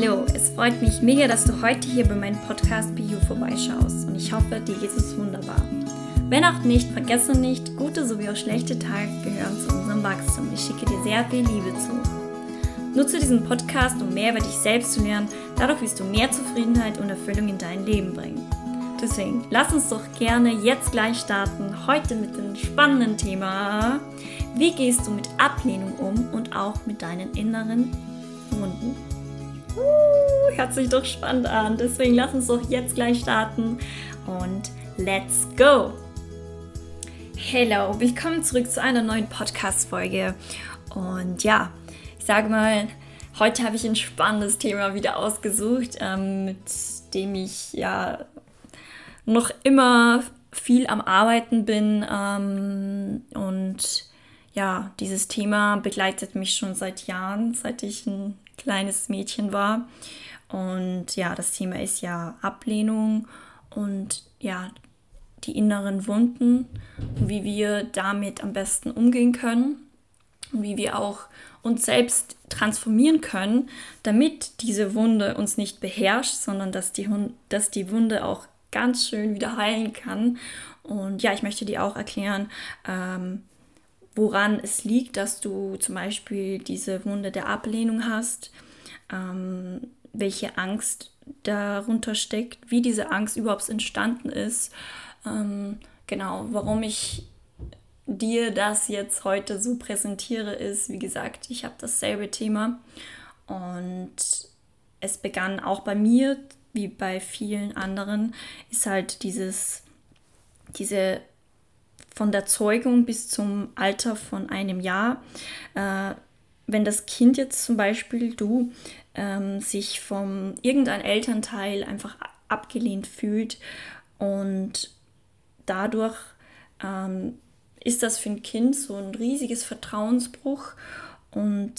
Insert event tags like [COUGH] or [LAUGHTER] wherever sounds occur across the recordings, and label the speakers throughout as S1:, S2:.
S1: Hallo, es freut mich mega, dass du heute hier bei meinem Podcast You vorbeischaust und ich hoffe, dir geht es wunderbar. Wenn auch nicht, vergesse nicht, gute sowie auch schlechte Tage gehören zu unserem Wachstum. Ich schicke dir sehr viel Liebe zu. Nutze diesen Podcast, um mehr über dich selbst zu lernen. Dadurch wirst du mehr Zufriedenheit und Erfüllung in dein Leben bringen. Deswegen lass uns doch gerne jetzt gleich starten. Heute mit dem spannenden Thema. Wie gehst du mit Ablehnung um und auch mit deinen inneren Wunden? Uh, hört sich doch spannend an. Deswegen lass uns doch jetzt gleich starten und let's go! Hello, willkommen zurück zu einer neuen Podcast-Folge. Und ja, ich sage mal, heute habe ich ein spannendes Thema wieder ausgesucht, ähm, mit dem ich ja noch immer viel am Arbeiten bin. Ähm, und ja, dieses Thema begleitet mich schon seit Jahren, seit ich ein kleines Mädchen war. Und ja, das Thema ist ja Ablehnung und ja, die inneren Wunden und wie wir damit am besten umgehen können und wie wir auch uns selbst transformieren können, damit diese Wunde uns nicht beherrscht, sondern dass die, dass die Wunde auch ganz schön wieder heilen kann. Und ja, ich möchte dir auch erklären, ähm, woran es liegt, dass du zum Beispiel diese Wunde der Ablehnung hast, ähm, welche Angst darunter steckt, wie diese Angst überhaupt entstanden ist, ähm, genau, warum ich dir das jetzt heute so präsentiere, ist, wie gesagt, ich habe dasselbe Thema und es begann auch bei mir, wie bei vielen anderen, ist halt dieses, diese von der Zeugung bis zum Alter von einem Jahr. Äh, wenn das Kind jetzt zum Beispiel, du, ähm, sich vom irgendein Elternteil einfach abgelehnt fühlt und dadurch ähm, ist das für ein Kind so ein riesiges Vertrauensbruch und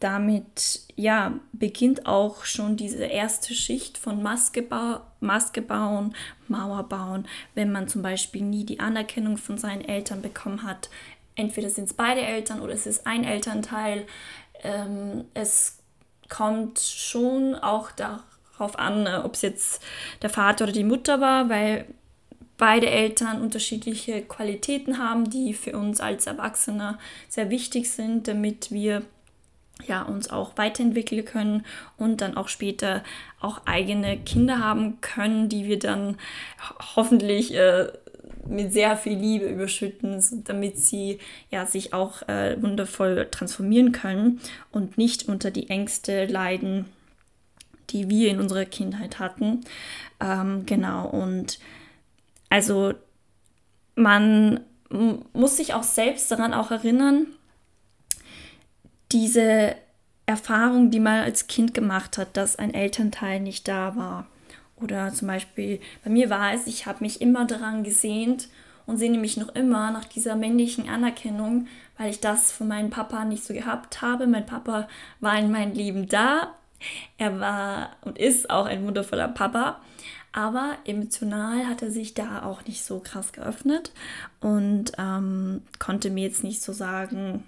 S1: damit ja beginnt auch schon diese erste Schicht von Maske, ba Maske bauen, Mauer bauen, wenn man zum Beispiel nie die Anerkennung von seinen Eltern bekommen hat. Entweder sind es beide Eltern oder es ist ein Elternteil. Ähm, es kommt schon auch darauf an, ob es jetzt der Vater oder die Mutter war, weil beide Eltern unterschiedliche Qualitäten haben, die für uns als Erwachsene sehr wichtig sind, damit wir ja, uns auch weiterentwickeln können und dann auch später auch eigene Kinder haben können, die wir dann hoffentlich äh, mit sehr viel Liebe überschütten, damit sie ja sich auch äh, wundervoll transformieren können und nicht unter die Ängste leiden, die wir in unserer Kindheit hatten. Ähm, genau, und also man muss sich auch selbst daran auch erinnern, diese Erfahrung, die man als Kind gemacht hat, dass ein Elternteil nicht da war. Oder zum Beispiel, bei mir war es, ich habe mich immer daran gesehnt und sehne mich noch immer nach dieser männlichen Anerkennung, weil ich das von meinem Papa nicht so gehabt habe. Mein Papa war in meinem Leben da. Er war und ist auch ein wundervoller Papa. Aber emotional hat er sich da auch nicht so krass geöffnet und ähm, konnte mir jetzt nicht so sagen,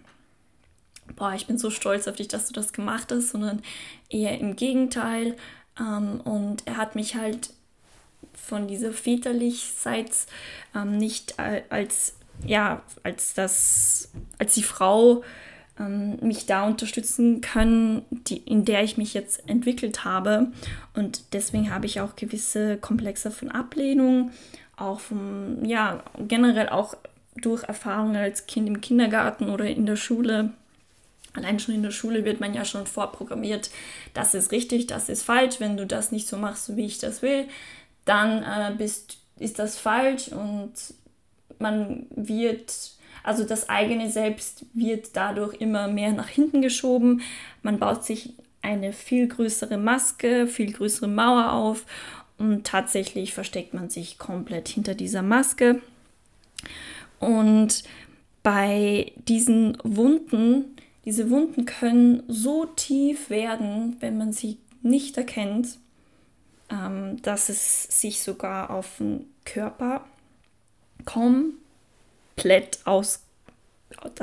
S1: boah, ich bin so stolz auf dich, dass du das gemacht hast, sondern eher im Gegenteil. Ähm, und er hat mich halt von dieser väterlichseits ähm, nicht als ja als das als die Frau ähm, mich da unterstützen können, die, in der ich mich jetzt entwickelt habe. Und deswegen habe ich auch gewisse Komplexe von Ablehnung, auch vom, ja, generell auch durch Erfahrungen als Kind im Kindergarten oder in der Schule. Allein schon in der Schule wird man ja schon vorprogrammiert, das ist richtig, das ist falsch. Wenn du das nicht so machst, wie ich das will, dann äh, bist, ist das falsch und man wird also das eigene Selbst wird dadurch immer mehr nach hinten geschoben. Man baut sich eine viel größere Maske, viel größere Mauer auf und tatsächlich versteckt man sich komplett hinter dieser Maske. Und bei diesen Wunden, diese Wunden können so tief werden, wenn man sie nicht erkennt, ähm, dass es sich sogar auf den Körper komplett aus,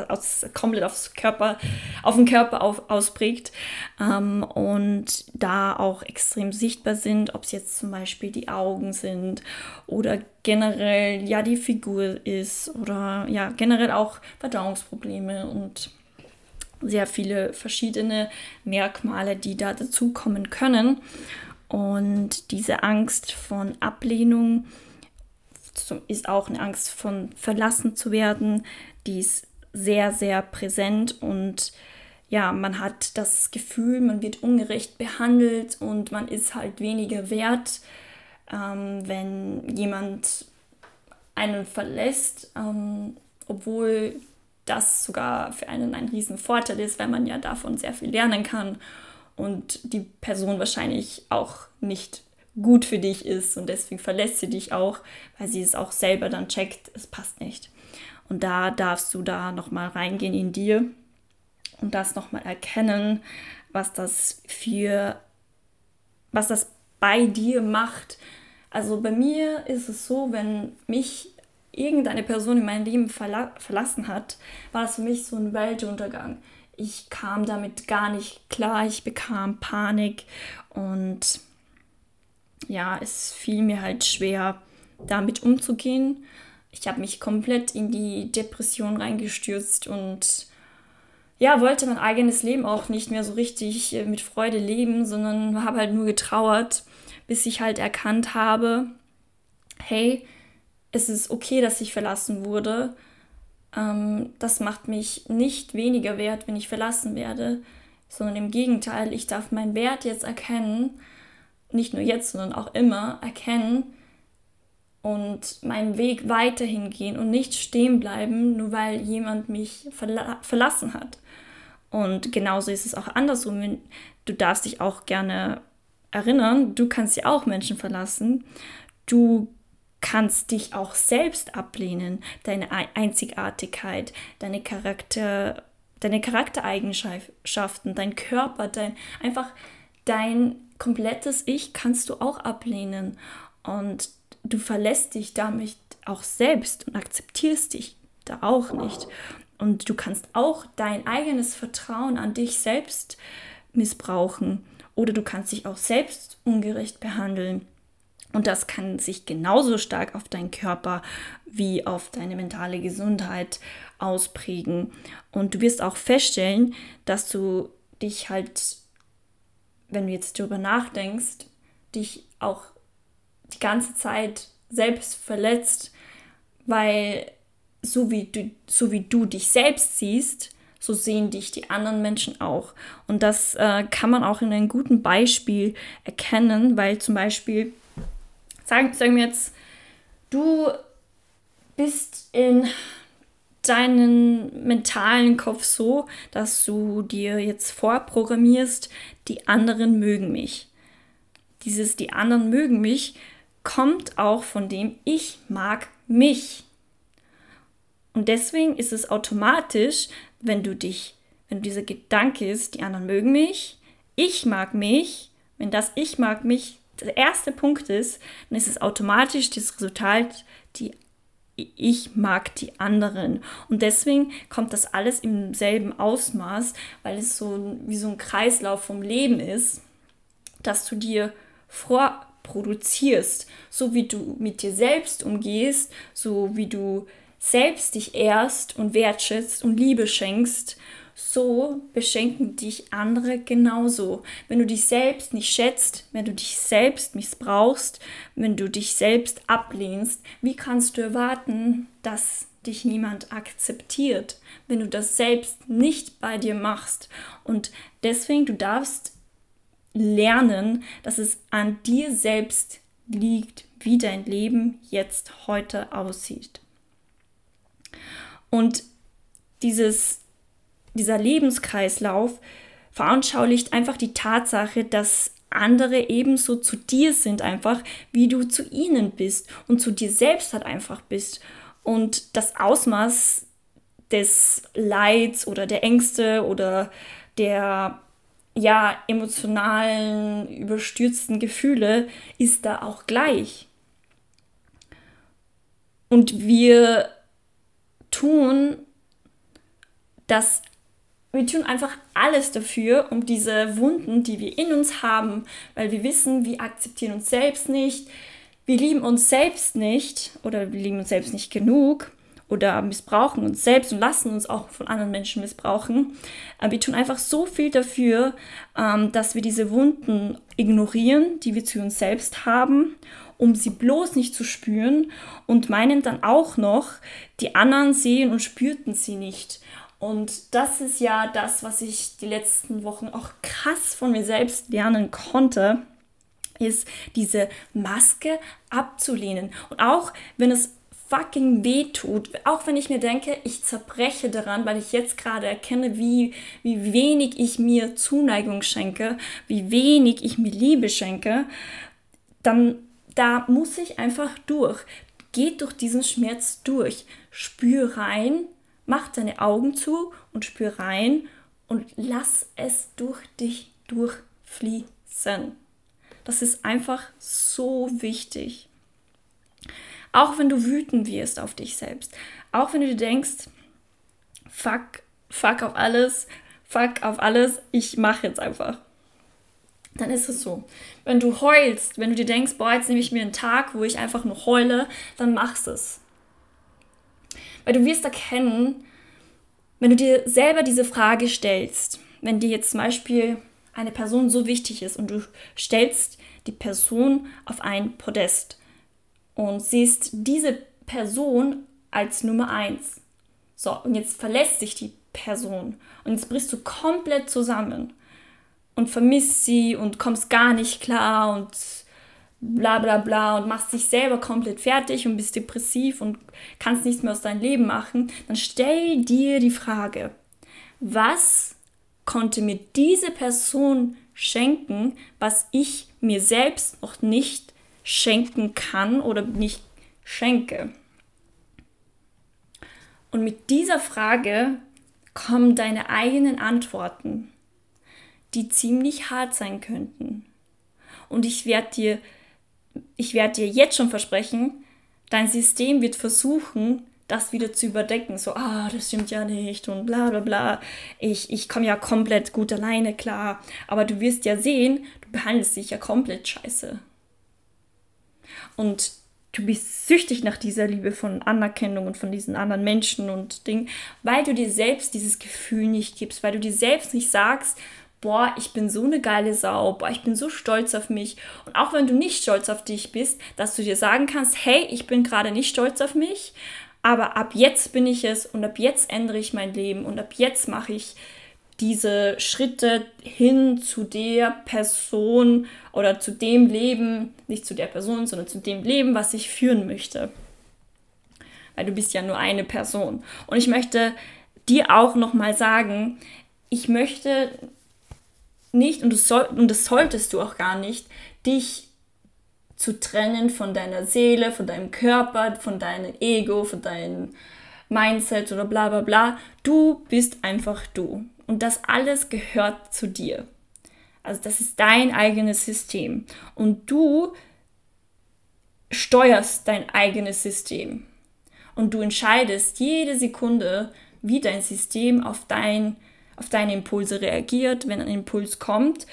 S1: aus, komplett aufs Körper, auf den Körper auf, ausprägt ähm, und da auch extrem sichtbar sind, ob es jetzt zum Beispiel die Augen sind oder generell ja die Figur ist oder ja generell auch Verdauungsprobleme und sehr viele verschiedene Merkmale, die da dazukommen können. Und diese Angst von Ablehnung ist auch eine Angst von verlassen zu werden, die ist sehr, sehr präsent und ja, man hat das Gefühl, man wird ungerecht behandelt und man ist halt weniger wert, ähm, wenn jemand einen verlässt, ähm, obwohl das sogar für einen ein Riesenvorteil ist, weil man ja davon sehr viel lernen kann und die Person wahrscheinlich auch nicht gut für dich ist und deswegen verlässt sie dich auch, weil sie es auch selber dann checkt, es passt nicht. Und da darfst du da nochmal reingehen in dir und das nochmal erkennen, was das für, was das bei dir macht. Also bei mir ist es so, wenn mich irgendeine Person in meinem Leben verla verlassen hat, war das für mich so ein Weltuntergang. Ich kam damit gar nicht klar, ich bekam Panik und ja, es fiel mir halt schwer, damit umzugehen. Ich habe mich komplett in die Depression reingestürzt und ja, wollte mein eigenes Leben auch nicht mehr so richtig äh, mit Freude leben, sondern habe halt nur getrauert, bis ich halt erkannt habe, hey, es ist okay, dass ich verlassen wurde. Ähm, das macht mich nicht weniger wert, wenn ich verlassen werde, sondern im Gegenteil, ich darf meinen Wert jetzt erkennen, nicht nur jetzt, sondern auch immer erkennen und meinen Weg weiterhin gehen und nicht stehen bleiben, nur weil jemand mich verla verlassen hat. Und genauso ist es auch andersrum. Du darfst dich auch gerne erinnern, du kannst ja auch Menschen verlassen. Du kannst dich auch selbst ablehnen, deine Einzigartigkeit, deine Charakter, deine Charaktereigenschaften, dein Körper, dein einfach dein komplettes Ich kannst du auch ablehnen und du verlässt dich damit auch selbst und akzeptierst dich da auch nicht. Und du kannst auch dein eigenes Vertrauen an dich selbst missbrauchen oder du kannst dich auch selbst ungerecht behandeln. Und das kann sich genauso stark auf deinen Körper wie auf deine mentale Gesundheit ausprägen. Und du wirst auch feststellen, dass du dich halt, wenn du jetzt darüber nachdenkst, dich auch die ganze Zeit selbst verletzt, weil so wie du, so wie du dich selbst siehst, so sehen dich die anderen Menschen auch. Und das äh, kann man auch in einem guten Beispiel erkennen, weil zum Beispiel sagen, sagen wir jetzt, du bist in deinen mentalen Kopf so, dass du dir jetzt vorprogrammierst, die anderen mögen mich. Dieses die anderen mögen mich kommt auch von dem ich mag mich. Und deswegen ist es automatisch, wenn du dich, wenn dieser Gedanke ist, die anderen mögen mich, ich mag mich, wenn das ich mag mich der erste Punkt ist, dann ist es automatisch das Resultat, die ich mag die anderen. Und deswegen kommt das alles im selben Ausmaß, weil es so wie so ein Kreislauf vom Leben ist, dass du dir vorproduzierst, so wie du mit dir selbst umgehst, so wie du selbst dich ehrst und wertschätzt und Liebe schenkst, so beschenken dich andere genauso. Wenn du dich selbst nicht schätzt, wenn du dich selbst missbrauchst, wenn du dich selbst ablehnst, wie kannst du erwarten, dass dich niemand akzeptiert, wenn du das selbst nicht bei dir machst? Und deswegen, du darfst lernen, dass es an dir selbst liegt, wie dein Leben jetzt heute aussieht. Und dieses dieser Lebenskreislauf veranschaulicht einfach die Tatsache, dass andere ebenso zu dir sind, einfach wie du zu ihnen bist und zu dir selbst halt einfach bist. Und das Ausmaß des Leids oder der Ängste oder der ja emotionalen, überstürzten Gefühle ist da auch gleich. Und wir tun dass wir tun einfach alles dafür, um diese Wunden, die wir in uns haben, weil wir wissen, wir akzeptieren uns selbst nicht, wir lieben uns selbst nicht oder wir lieben uns selbst nicht genug oder missbrauchen uns selbst und lassen uns auch von anderen Menschen missbrauchen. Wir tun einfach so viel dafür, ähm, dass wir diese Wunden ignorieren, die wir zu uns selbst haben, um sie bloß nicht zu spüren und meinen dann auch noch, die anderen sehen und spürten sie nicht. Und das ist ja das, was ich die letzten Wochen auch krass von mir selbst lernen konnte, ist diese Maske abzulehnen. Und auch wenn es fucking weh tut, auch wenn ich mir denke, ich zerbreche daran, weil ich jetzt gerade erkenne, wie, wie wenig ich mir Zuneigung schenke, wie wenig ich mir Liebe schenke, dann da muss ich einfach durch. Geht durch diesen Schmerz durch. Spür rein, mach deine Augen zu und spür rein und lass es durch dich durchfließen. Das ist einfach so wichtig. Auch wenn du wütend wirst auf dich selbst. Auch wenn du dir denkst, fuck, fuck auf alles, fuck auf alles, ich mache jetzt einfach. Dann ist es so. Wenn du heulst, wenn du dir denkst, boah, jetzt nehme ich mir einen Tag, wo ich einfach nur heule, dann machst es. Weil du wirst erkennen, wenn du dir selber diese Frage stellst, wenn dir jetzt zum Beispiel eine Person so wichtig ist und du stellst die Person auf ein Podest, und siehst diese Person als Nummer eins. So, und jetzt verlässt sich die Person und jetzt brichst du komplett zusammen und vermisst sie und kommst gar nicht klar und bla bla bla und machst dich selber komplett fertig und bist depressiv und kannst nichts mehr aus deinem Leben machen, dann stell dir die Frage, was konnte mir diese Person schenken, was ich mir selbst noch nicht schenken kann oder nicht schenke. Und mit dieser Frage kommen deine eigenen Antworten, die ziemlich hart sein könnten. Und ich werde dir, ich werde dir jetzt schon versprechen, dein System wird versuchen, das wieder zu überdecken. So, ah, das stimmt ja nicht und bla bla bla. Ich, ich komme ja komplett gut alleine klar. Aber du wirst ja sehen, du behandelst dich ja komplett scheiße. Und du bist süchtig nach dieser Liebe von Anerkennung und von diesen anderen Menschen und Dingen, weil du dir selbst dieses Gefühl nicht gibst, weil du dir selbst nicht sagst, boah, ich bin so eine geile Sau, boah, ich bin so stolz auf mich. Und auch wenn du nicht stolz auf dich bist, dass du dir sagen kannst, hey, ich bin gerade nicht stolz auf mich, aber ab jetzt bin ich es und ab jetzt ändere ich mein Leben und ab jetzt mache ich diese Schritte hin zu der Person oder zu dem Leben, nicht zu der Person, sondern zu dem Leben, was ich führen möchte. Weil du bist ja nur eine Person. Und ich möchte dir auch nochmal sagen, ich möchte nicht, und, du soll, und das solltest du auch gar nicht, dich zu trennen von deiner Seele, von deinem Körper, von deinem Ego, von deinem Mindset oder bla bla bla. Du bist einfach du. Und das alles gehört zu dir. Also das ist dein eigenes System. Und du steuerst dein eigenes System. Und du entscheidest jede Sekunde, wie dein System auf, dein, auf deine Impulse reagiert. Wenn ein Impuls kommt,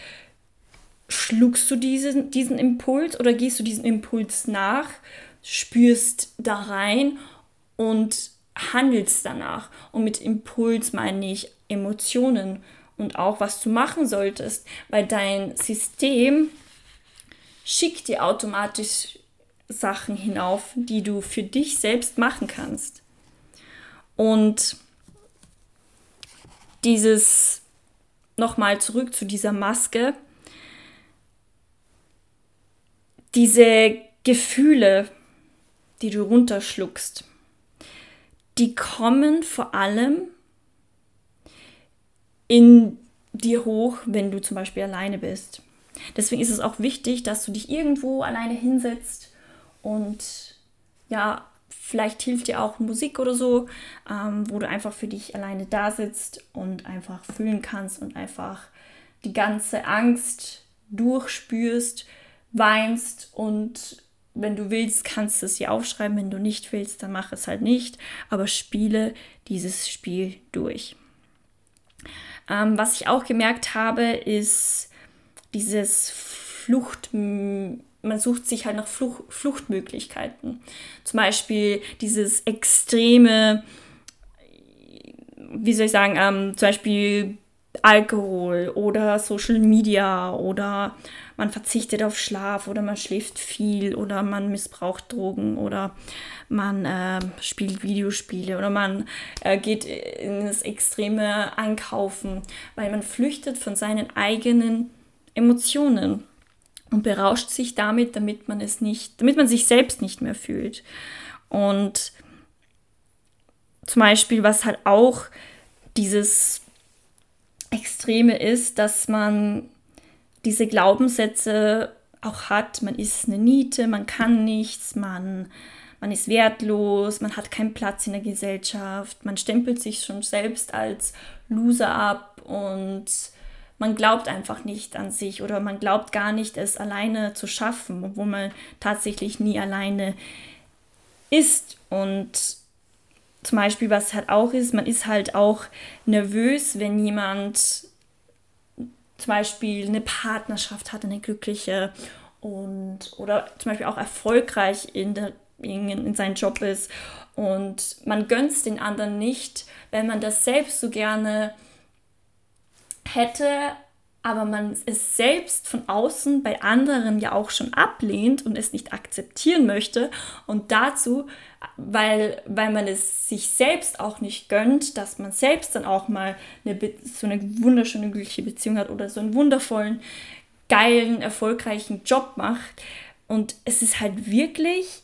S1: schluckst du diesen, diesen Impuls oder gehst du diesem Impuls nach, spürst da rein und handelst danach. Und mit Impuls meine ich Emotionen und auch was du machen solltest, weil dein System schickt dir automatisch Sachen hinauf, die du für dich selbst machen kannst. Und dieses nochmal zurück zu dieser Maske, diese Gefühle, die du runterschluckst, die kommen vor allem in dir hoch, wenn du zum Beispiel alleine bist. Deswegen ist es auch wichtig, dass du dich irgendwo alleine hinsetzt und ja, vielleicht hilft dir auch Musik oder so, ähm, wo du einfach für dich alleine da sitzt und einfach fühlen kannst und einfach die ganze Angst durchspürst, weinst und wenn du willst, kannst du es dir aufschreiben. Wenn du nicht willst, dann mach es halt nicht. Aber spiele dieses Spiel durch. Ähm, was ich auch gemerkt habe, ist dieses Flucht, man sucht sich halt nach Fluch, Fluchtmöglichkeiten. Zum Beispiel dieses extreme, wie soll ich sagen, ähm, zum Beispiel Alkohol oder Social Media oder man verzichtet auf Schlaf oder man schläft viel oder man missbraucht Drogen oder man äh, spielt Videospiele oder man äh, geht ins extreme Einkaufen, weil man flüchtet von seinen eigenen Emotionen und berauscht sich damit, damit man es nicht, damit man sich selbst nicht mehr fühlt. Und zum Beispiel, was halt auch dieses Extreme ist, dass man diese Glaubenssätze auch hat, man ist eine Niete, man kann nichts, man, man ist wertlos, man hat keinen Platz in der Gesellschaft, man stempelt sich schon selbst als Loser ab und man glaubt einfach nicht an sich oder man glaubt gar nicht, es alleine zu schaffen, obwohl man tatsächlich nie alleine ist. Und zum Beispiel, was halt auch ist, man ist halt auch nervös, wenn jemand zum Beispiel eine Partnerschaft hat, eine glückliche und oder zum Beispiel auch erfolgreich in, der, in, in seinem Job ist und man gönnt den anderen nicht, wenn man das selbst so gerne hätte, aber man es selbst von außen bei anderen ja auch schon ablehnt und es nicht akzeptieren möchte und dazu, weil, weil man es sich selbst auch nicht gönnt, dass man selbst dann auch mal eine, so eine wunderschöne, glückliche Beziehung hat oder so einen wundervollen, geilen, erfolgreichen Job macht. Und es ist halt wirklich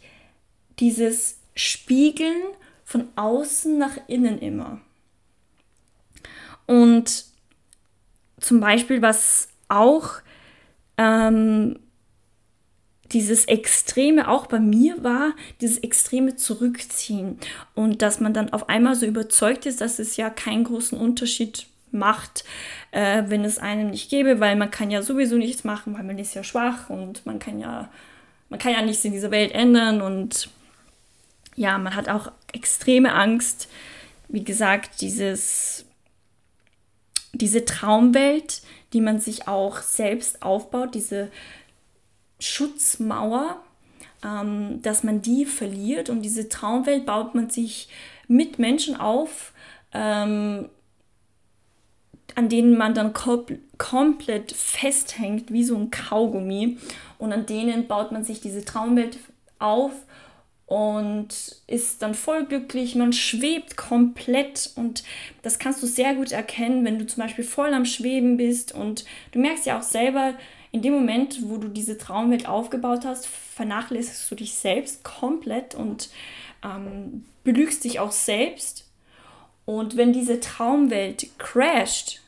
S1: dieses Spiegeln von außen nach innen immer. Und zum Beispiel, was auch ähm, dieses Extreme auch bei mir war, dieses extreme Zurückziehen. Und dass man dann auf einmal so überzeugt ist, dass es ja keinen großen Unterschied macht, äh, wenn es einem nicht gäbe, weil man kann ja sowieso nichts machen, weil man ist ja schwach und man kann ja, man kann ja nichts in dieser Welt ändern. Und ja, man hat auch extreme Angst, wie gesagt, dieses diese Traumwelt, die man sich auch selbst aufbaut, diese Schutzmauer, ähm, dass man die verliert und diese Traumwelt baut man sich mit Menschen auf, ähm, an denen man dann komplett festhängt, wie so ein Kaugummi. Und an denen baut man sich diese Traumwelt auf und ist dann voll glücklich, man schwebt komplett und das kannst du sehr gut erkennen, wenn du zum Beispiel voll am Schweben bist und du merkst ja auch selber, in dem Moment, wo du diese Traumwelt aufgebaut hast, vernachlässigst du dich selbst komplett und ähm, belügst dich auch selbst. Und wenn diese Traumwelt crasht,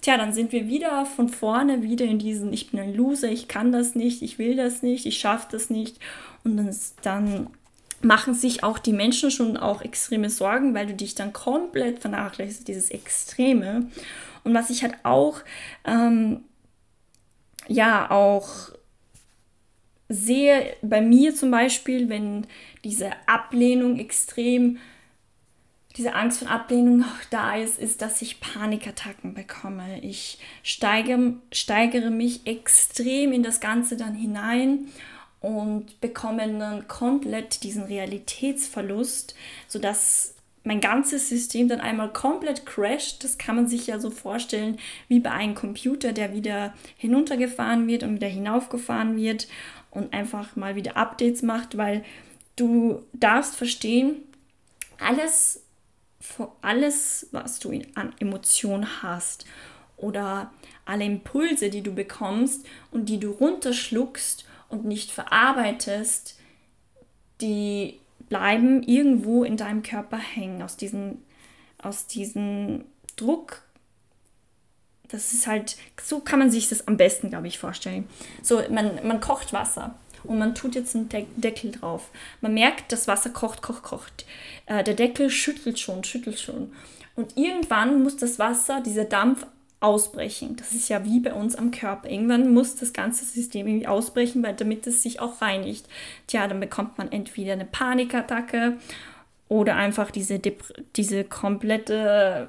S1: tja, dann sind wir wieder von vorne, wieder in diesen, ich bin ein Loser, ich kann das nicht, ich will das nicht, ich schaffe das nicht. Und dann, dann machen sich auch die Menschen schon auch extreme Sorgen, weil du dich dann komplett vernachlässigst, dieses Extreme. Und was ich halt auch, ähm, ja, auch sehe bei mir zum Beispiel, wenn diese Ablehnung extrem, diese Angst von Ablehnung auch da ist, ist, dass ich Panikattacken bekomme. Ich steigere, steigere mich extrem in das Ganze dann hinein und bekommen dann komplett diesen Realitätsverlust, sodass mein ganzes System dann einmal komplett crasht. Das kann man sich ja so vorstellen wie bei einem Computer, der wieder hinuntergefahren wird und wieder hinaufgefahren wird und einfach mal wieder Updates macht, weil du darfst verstehen, alles, alles was du an Emotionen hast oder alle Impulse, die du bekommst und die du runterschluckst und nicht verarbeitest, die bleiben irgendwo in deinem Körper hängen, aus diesem, aus diesem Druck. Das ist halt, so kann man sich das am besten, glaube ich, vorstellen. So, man, man kocht Wasser und man tut jetzt einen Deckel drauf. Man merkt, das Wasser kocht, kocht, kocht. Äh, der Deckel schüttelt schon, schüttelt schon. Und irgendwann muss das Wasser, dieser Dampf ausbrechen. Das ist ja wie bei uns am Körper. Irgendwann muss das ganze System irgendwie ausbrechen, weil damit es sich auch reinigt. Tja, dann bekommt man entweder eine Panikattacke oder einfach diese, Dep diese komplette,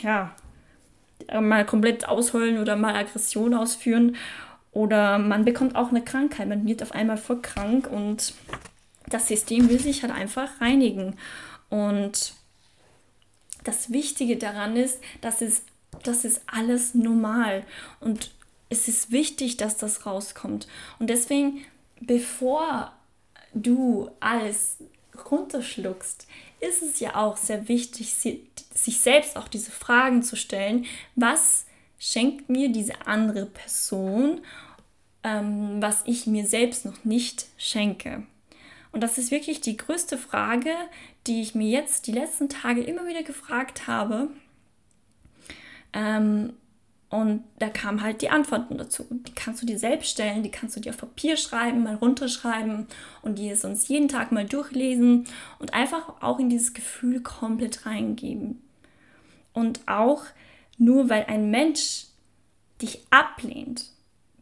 S1: ja, mal komplett ausheulen oder mal Aggression ausführen. Oder man bekommt auch eine Krankheit, man wird auf einmal voll krank und das System will sich halt einfach reinigen. Und das Wichtige daran ist, dass es, das ist alles normal und es ist wichtig, dass das rauskommt. Und deswegen, bevor du alles runterschluckst, ist es ja auch sehr wichtig, sich selbst auch diese Fragen zu stellen, was schenkt mir diese andere Person, ähm, was ich mir selbst noch nicht schenke. Und das ist wirklich die größte Frage, die ich mir jetzt die letzten Tage immer wieder gefragt habe. Ähm, und da kamen halt die Antworten dazu. Die kannst du dir selbst stellen, die kannst du dir auf Papier schreiben, mal runterschreiben und die uns jeden Tag mal durchlesen und einfach auch in dieses Gefühl komplett reingeben. Und auch nur weil ein Mensch dich ablehnt,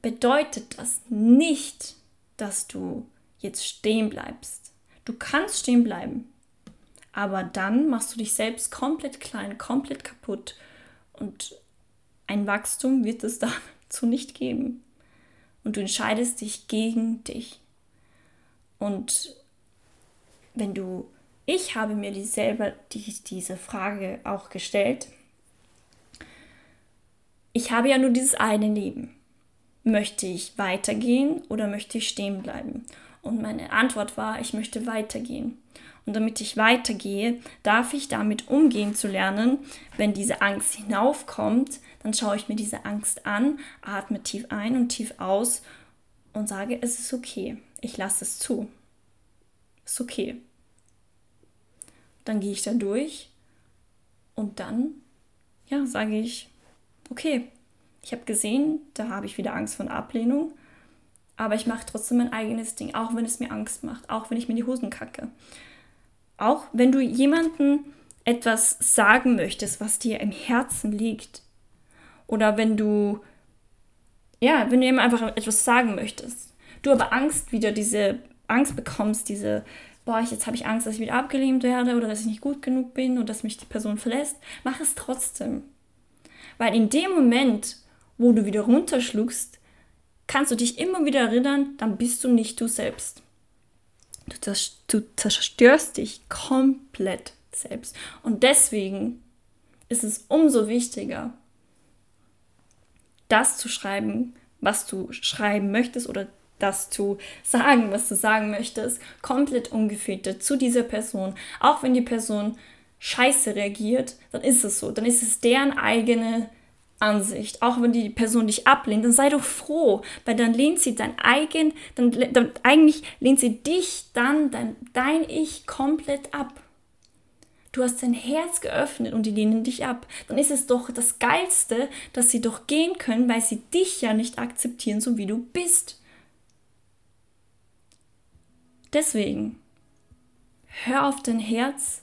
S1: bedeutet das nicht, dass du jetzt stehen bleibst. Du kannst stehen bleiben, aber dann machst du dich selbst komplett klein, komplett kaputt und ein Wachstum wird es dazu [LAUGHS] nicht geben. Und du entscheidest dich gegen dich. Und wenn du, ich habe mir die selber die, diese Frage auch gestellt. Ich habe ja nur dieses eine Leben. Möchte ich weitergehen oder möchte ich stehen bleiben? Und meine Antwort war, ich möchte weitergehen. Und damit ich weitergehe, darf ich damit umgehen zu lernen, wenn diese Angst hinaufkommt, dann schaue ich mir diese Angst an, atme tief ein und tief aus und sage, es ist okay, ich lasse es zu. Ist okay. Dann gehe ich da durch und dann, ja, sage ich, okay, ich habe gesehen, da habe ich wieder Angst vor Ablehnung, aber ich mache trotzdem mein eigenes Ding, auch wenn es mir Angst macht, auch wenn ich mir die Hosen kacke. Auch wenn du jemandem etwas sagen möchtest, was dir im Herzen liegt, oder wenn du, ja, wenn du ihm einfach etwas sagen möchtest, du aber Angst wieder diese Angst bekommst, diese, boah, jetzt habe ich Angst, dass ich wieder abgelehnt werde oder dass ich nicht gut genug bin oder dass mich die Person verlässt, mach es trotzdem. Weil in dem Moment, wo du wieder runterschluckst, kannst du dich immer wieder erinnern, dann bist du nicht du selbst. Du, du zerstörst dich komplett selbst. Und deswegen ist es umso wichtiger, das zu schreiben, was du schreiben möchtest oder das zu sagen, was du sagen möchtest, komplett ungefiltert zu dieser Person. Auch wenn die Person scheiße reagiert, dann ist es so. Dann ist es deren eigene Ansicht. Auch wenn die Person dich ablehnt, dann sei doch froh, weil dann lehnt sie dein eigen, dann, dann eigentlich lehnt sie dich dann, dein, dein Ich komplett ab. Du hast dein Herz geöffnet und die lehnen dich ab. Dann ist es doch das Geilste, dass sie doch gehen können, weil sie dich ja nicht akzeptieren, so wie du bist. Deswegen, hör auf dein Herz.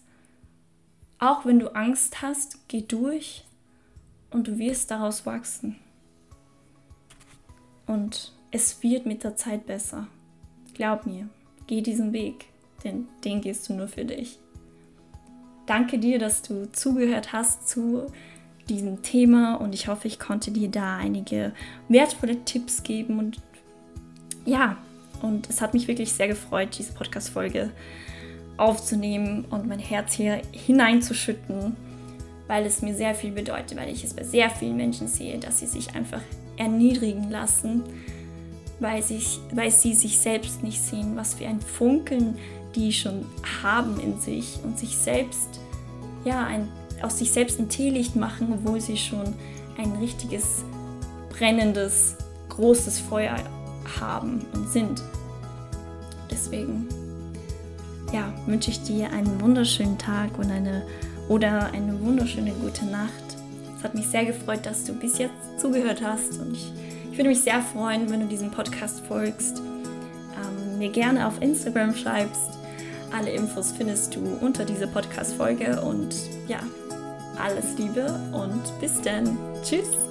S1: Auch wenn du Angst hast, geh durch und du wirst daraus wachsen. Und es wird mit der Zeit besser. Glaub mir, geh diesen Weg, denn den gehst du nur für dich. Danke dir, dass du zugehört hast zu diesem Thema und ich hoffe, ich konnte dir da einige wertvolle Tipps geben und ja, und es hat mich wirklich sehr gefreut, diese Podcast-Folge aufzunehmen und mein Herz hier hineinzuschütten, weil es mir sehr viel bedeutet, weil ich es bei sehr vielen Menschen sehe, dass sie sich einfach erniedrigen lassen, weil, sich, weil sie sich selbst nicht sehen, was für ein Funkeln die schon haben in sich und sich selbst, ja, ein, aus sich selbst ein Teelicht machen, obwohl sie schon ein richtiges, brennendes, großes Feuer haben und sind. Deswegen, ja, wünsche ich dir einen wunderschönen Tag und eine oder eine wunderschöne gute Nacht. Es hat mich sehr gefreut, dass du bis jetzt zugehört hast und ich, ich würde mich sehr freuen, wenn du diesem Podcast folgst, ähm, mir gerne auf Instagram schreibst alle Infos findest du unter dieser Podcast-Folge und ja, alles Liebe und bis dann. Tschüss!